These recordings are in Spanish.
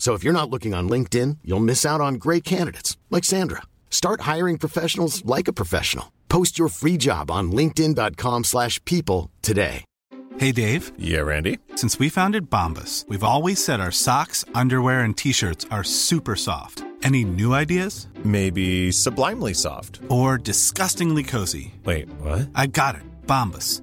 So if you're not looking on LinkedIn, you'll miss out on great candidates like Sandra. Start hiring professionals like a professional. Post your free job on linkedin.com/people slash people today. Hey Dave, Yeah, Randy. since we founded Bombus, we've always said our socks, underwear and t-shirts are super soft. Any new ideas? Maybe sublimely soft. Or disgustingly cozy? Wait, what? I got it. Bombus.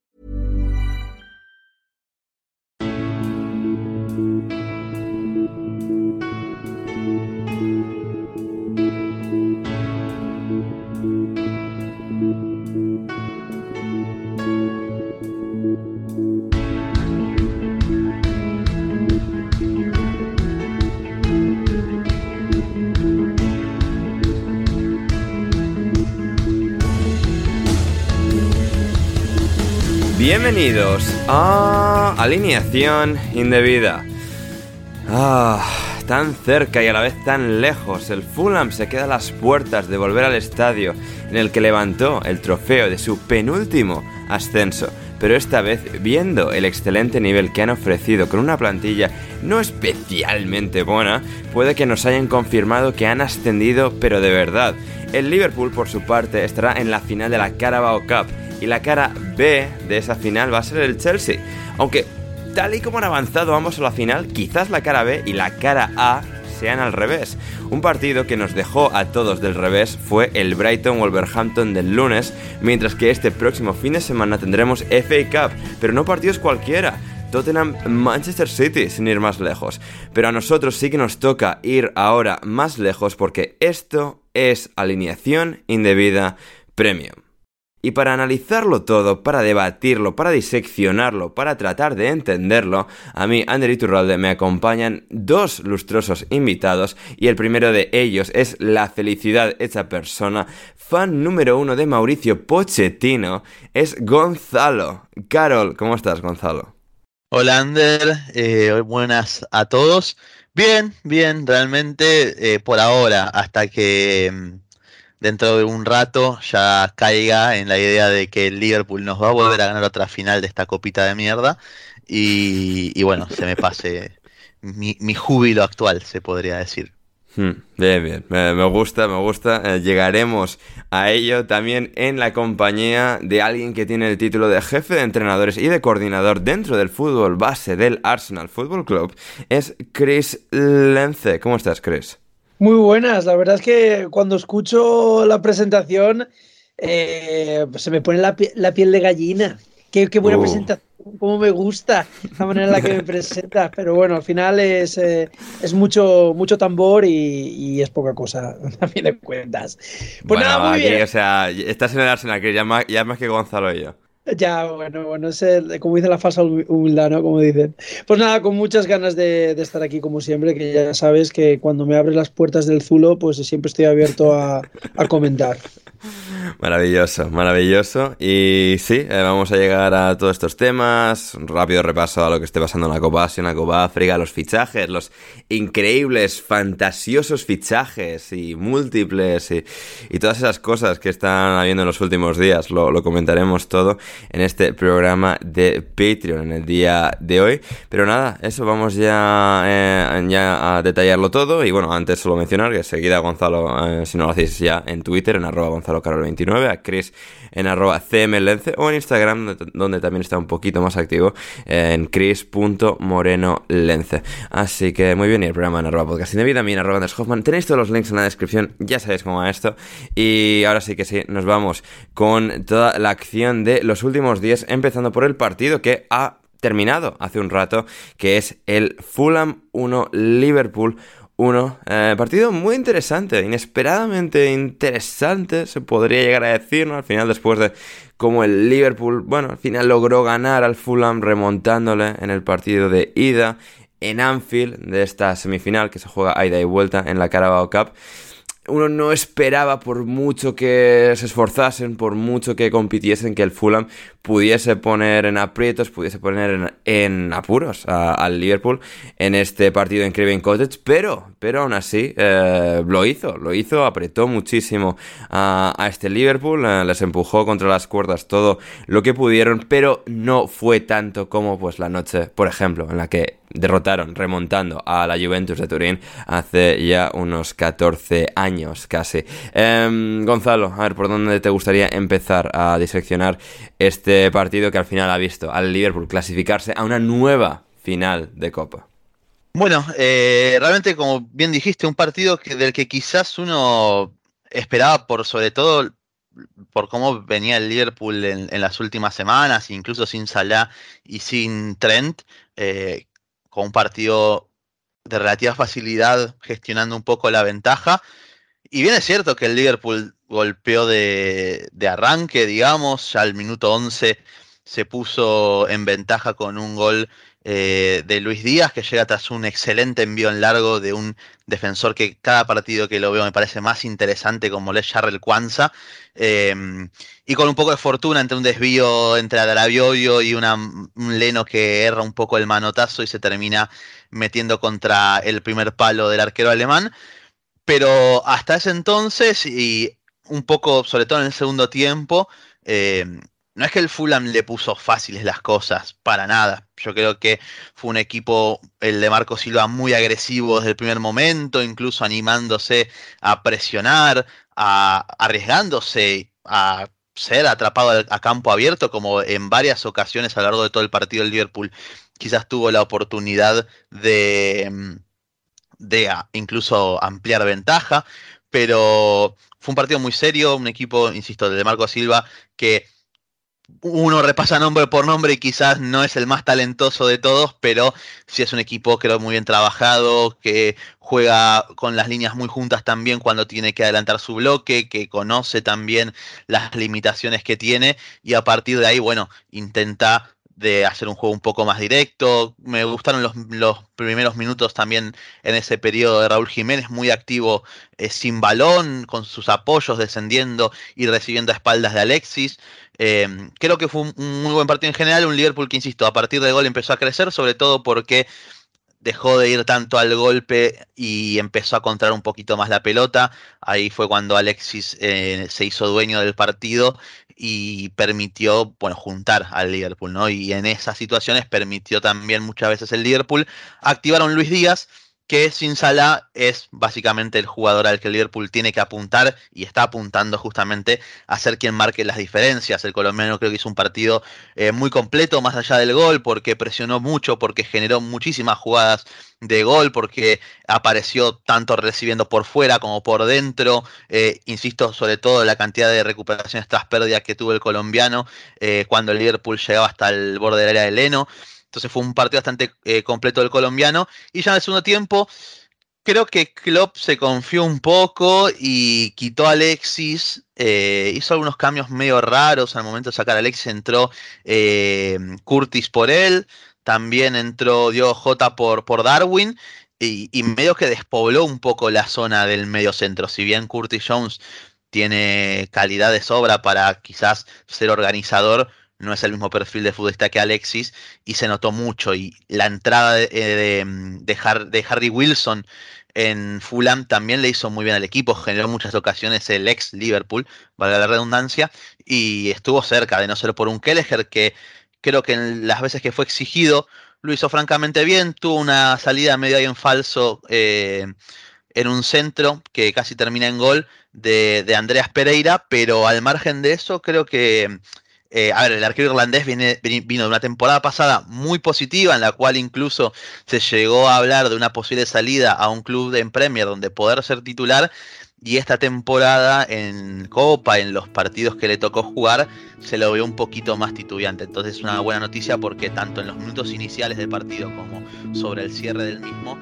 Bienvenidos a Alineación Indebida. Ah, tan cerca y a la vez tan lejos, el Fulham se queda a las puertas de volver al estadio en el que levantó el trofeo de su penúltimo ascenso, pero esta vez viendo el excelente nivel que han ofrecido con una plantilla no especialmente buena, puede que nos hayan confirmado que han ascendido pero de verdad. El Liverpool por su parte estará en la final de la Carabao Cup y la cara B de esa final va a ser el Chelsea. Aunque tal y como han avanzado ambos a la final, quizás la cara B y la cara A sean al revés. Un partido que nos dejó a todos del revés fue el Brighton Wolverhampton del lunes, mientras que este próximo fin de semana tendremos FA Cup, pero no partidos cualquiera. Tottenham Manchester City, sin ir más lejos. Pero a nosotros sí que nos toca ir ahora más lejos porque esto es alineación indebida premium. Y para analizarlo todo, para debatirlo, para diseccionarlo, para tratar de entenderlo, a mí, Ander Iturralde, me acompañan dos lustrosos invitados y el primero de ellos es la felicidad hecha persona, fan número uno de Mauricio Pochettino, es Gonzalo. Carol, ¿cómo estás, Gonzalo? Hola Ander, eh, buenas a todos. Bien, bien, realmente eh, por ahora, hasta que mm, dentro de un rato ya caiga en la idea de que el Liverpool nos va a volver a ganar otra final de esta copita de mierda y, bueno, se me pase mi, mi júbilo actual, se podría decir. Hmm, Bien, bien, me, me gusta, me gusta. Eh, llegaremos a ello también en la compañía de alguien que tiene el título de jefe de entrenadores y de coordinador dentro del fútbol base del Arsenal Football Club. Es Chris Lence. ¿Cómo estás, Chris? Muy buenas, la verdad es que cuando escucho la presentación eh, pues se me pone la, pie- la piel de gallina. Qué, qué buena Uh. presentación, cómo me gusta la manera en la que me presentas. Pero bueno, al final es, eh, es mucho, mucho tambor y, y es poca cosa, a fin de cuentas. Pues Bueno, nada, muy aquí, bien. o sea, estás en el Arsenal, Chris, ya más, ya más que Gonzalo y yo. Ya, bueno, bueno, es como dice la falsa humi- humildad, ¿no? Como dicen. Pues nada, con muchas ganas de, estar aquí como siempre, que ya sabes que cuando me abres las puertas del Zulo, pues siempre estoy abierto a, comentar. Maravilloso, maravilloso. Y sí, eh, vamos a llegar a todos estos temas. Un rápido repaso a lo que esté pasando en la Copa Asia, en la Copa África, los fichajes, los increíbles, fantasiosos fichajes y múltiples y, todas esas cosas que están habiendo en los últimos días. Lo comentaremos todo. En este programa de Patreon en el día de hoy. Pero nada, eso vamos ya, eh, ya a detallarlo todo. Y bueno, antes solo mencionar que seguida Gonzalo, eh, si no lo hacéis ya en Twitter, en arroba Gonzalo 29 a Chris en arroba cmlence o en Instagram, donde también está un poquito más activo, en chris.morenolence. Así que muy bien, y el programa en arroba podcasting de en arroba Anders Hoffman. Tenéis todos los links en la descripción, ya sabéis cómo va esto. Y ahora sí que sí, nos vamos con toda la acción de los últimos días, empezando por el partido que ha terminado hace un rato, que es el Fulham 1 Liverpool 1. Eh, partido muy interesante, inesperadamente interesante, se podría llegar a decir, ¿no? Al final, después de cómo el Liverpool, bueno, al final logró ganar al Fulham remontándole en el partido de ida en Anfield de esta semifinal que se juega ida y vuelta en la Carabao Cup uno no esperaba por mucho que se esforzasen, por mucho que compitiesen, que el Fulham pudiese poner en aprietos, pudiese poner en, apuros al Liverpool en este partido en Craven Cottage, pero, pero aún así eh, lo hizo, lo hizo, apretó muchísimo a, este Liverpool, eh, les empujó contra las cuerdas todo lo que pudieron, pero no fue tanto como pues la noche, por ejemplo, en la que derrotaron remontando a la Juventus de Turín hace ya unos 14 años casi. Em, Gonzalo, a ver, ¿por dónde te gustaría empezar a diseccionar este partido que al final ha visto al Liverpool clasificarse a una nueva final de Copa? Bueno, eh, realmente como bien dijiste, un partido que, del que quizás uno esperaba por sobre todo por cómo venía el Liverpool en, las últimas semanas, incluso sin Salah y sin Trent, eh, con un partido de relativa facilidad gestionando un poco la ventaja. Y bien es cierto que el Liverpool golpeó de, arranque, digamos, ya al minuto 11 se puso en ventaja con un gol eh, de Luis Díaz, que llega tras un excelente envío en largo de un defensor que cada partido que lo veo me parece más interesante, como es Charrel Kwanza. Em, y con un poco de fortuna entre un desvío entre Adarabioyo y una, un Leno que erra un poco el manotazo y se termina metiendo contra el primer palo del arquero alemán. Pero hasta ese entonces, y un poco, sobre todo en el segundo tiempo, em, no es que el Fulham le puso fáciles las cosas, para nada. Yo creo que fue un equipo, el de Marco Silva, muy agresivo desde el primer momento, incluso animándose a presionar, a, arriesgándose a ser atrapado a, campo abierto, como en varias ocasiones a lo largo de todo el partido del Liverpool quizás tuvo la oportunidad de, de incluso ampliar ventaja, pero fue un partido muy serio, un equipo, insisto, de Marco Silva que uno repasa nombre por nombre y quizás no es el más talentoso de todos, pero sí es un equipo creo muy bien trabajado, que juega con las líneas muy juntas también cuando tiene que adelantar su bloque, que conoce también las limitaciones que tiene y a partir de ahí, bueno, intenta de hacer un juego un poco más directo. Me gustaron los, primeros minutos también en ese periodo de Raúl Jiménez, muy activo eh, sin balón, con sus apoyos descendiendo y recibiendo a espaldas de Alexis. Eh, creo que fue un, muy buen partido en general, un Liverpool que, insisto, a partir del gol empezó a crecer, sobre todo porque dejó de ir tanto al golpe y empezó a contraer un poquito más la pelota. Ahí fue cuando Alexis eh, se hizo dueño del partido y permitió, bueno, juntar al Liverpool, ¿no? Y en esas situaciones permitió también muchas veces el Liverpool activar a un Luis Díaz que sin Salah es básicamente el jugador al que Liverpool tiene que apuntar y está apuntando justamente a ser quien marque las diferencias. El colombiano creo que hizo un partido eh, muy completo más allá del gol porque presionó mucho, porque generó muchísimas jugadas de gol, porque apareció tanto recibiendo por fuera como por dentro. Eh, insisto, sobre todo la cantidad de recuperaciones tras pérdidas que tuvo el colombiano eh, cuando el Liverpool llegaba hasta el borde del área de Leno. Entonces fue un partido bastante eh, completo del colombiano. Y ya en el segundo tiempo, creo que Klopp se confió un poco y quitó a Alexis. Eh, hizo algunos cambios medio raros. Al momento de sacar a Alexis entró eh, Curtis por él. También entró Diego J por, por Darwin. Y, y, medio que despobló un poco la zona del medio centro. Si bien Curtis Jones tiene calidad de sobra para quizás ser organizador, no es el mismo perfil de futbolista que Alexis y se notó mucho. Y la entrada de, eh, de, Harry Wilson en Fulham también le hizo muy bien al equipo, generó muchas ocasiones el ex Liverpool, valga la redundancia, y estuvo cerca de no ser por un Kelleher que creo que en las veces que fue exigido lo hizo francamente bien, tuvo una salida medio ahí en falso eh, en un centro que casi termina en gol de, de Andreas Pereira, pero al margen de eso creo que eh, a ver, el arquero irlandés viene, vino de una temporada pasada muy positiva, en la cual incluso se llegó a hablar de una posible salida a un club de Premier donde poder ser titular. Y esta temporada en Copa, en los partidos que le tocó jugar, se lo vio un poquito más titubeante. Entonces es una buena noticia porque tanto en los minutos iniciales del partido como sobre el cierre del mismo,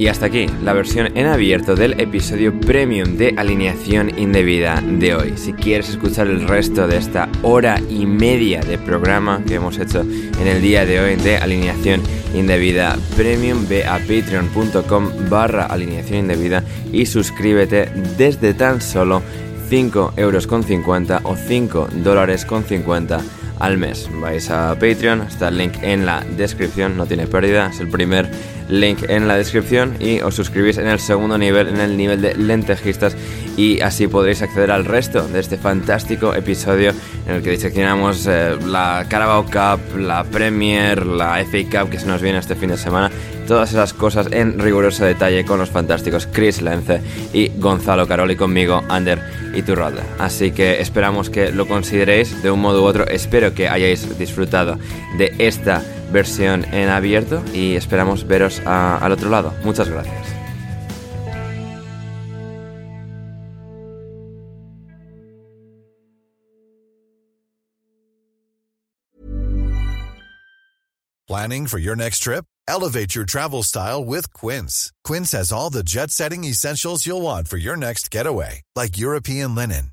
y hasta aquí la versión en abierto del episodio premium de alineación indebida de hoy. Si quieres escuchar el resto de esta hora y media de programa que hemos hecho en el día de hoy de alineación indebida premium, ve a patreon.com barra alineación indebida y suscríbete desde tan solo 5 euros con 50 o 5 dólares con 50 al mes. Vais a Patreon, está el link en la descripción, no tiene pérdida, es el primer link en la descripción y os suscribís en el segundo nivel, en el nivel de lentejistas y así podréis acceder al resto de este fantástico episodio en el que diseccionamos eh, la Carabao Cup, la Premier, la FA Cup que se nos viene este fin de semana, todas esas cosas en riguroso detalle con los fantásticos Chris Lence y Gonzalo Caroli conmigo, Ander y Turralda. Así que esperamos que lo consideréis de un modo u otro, espero que hayáis disfrutado de esta versión en abierto y esperamos veros al otro lado. Muchas gracias. Planning for your next trip? Elevate your travel style with Quince. Quince has all the jet setting essentials you'll want for your next getaway, like European linen,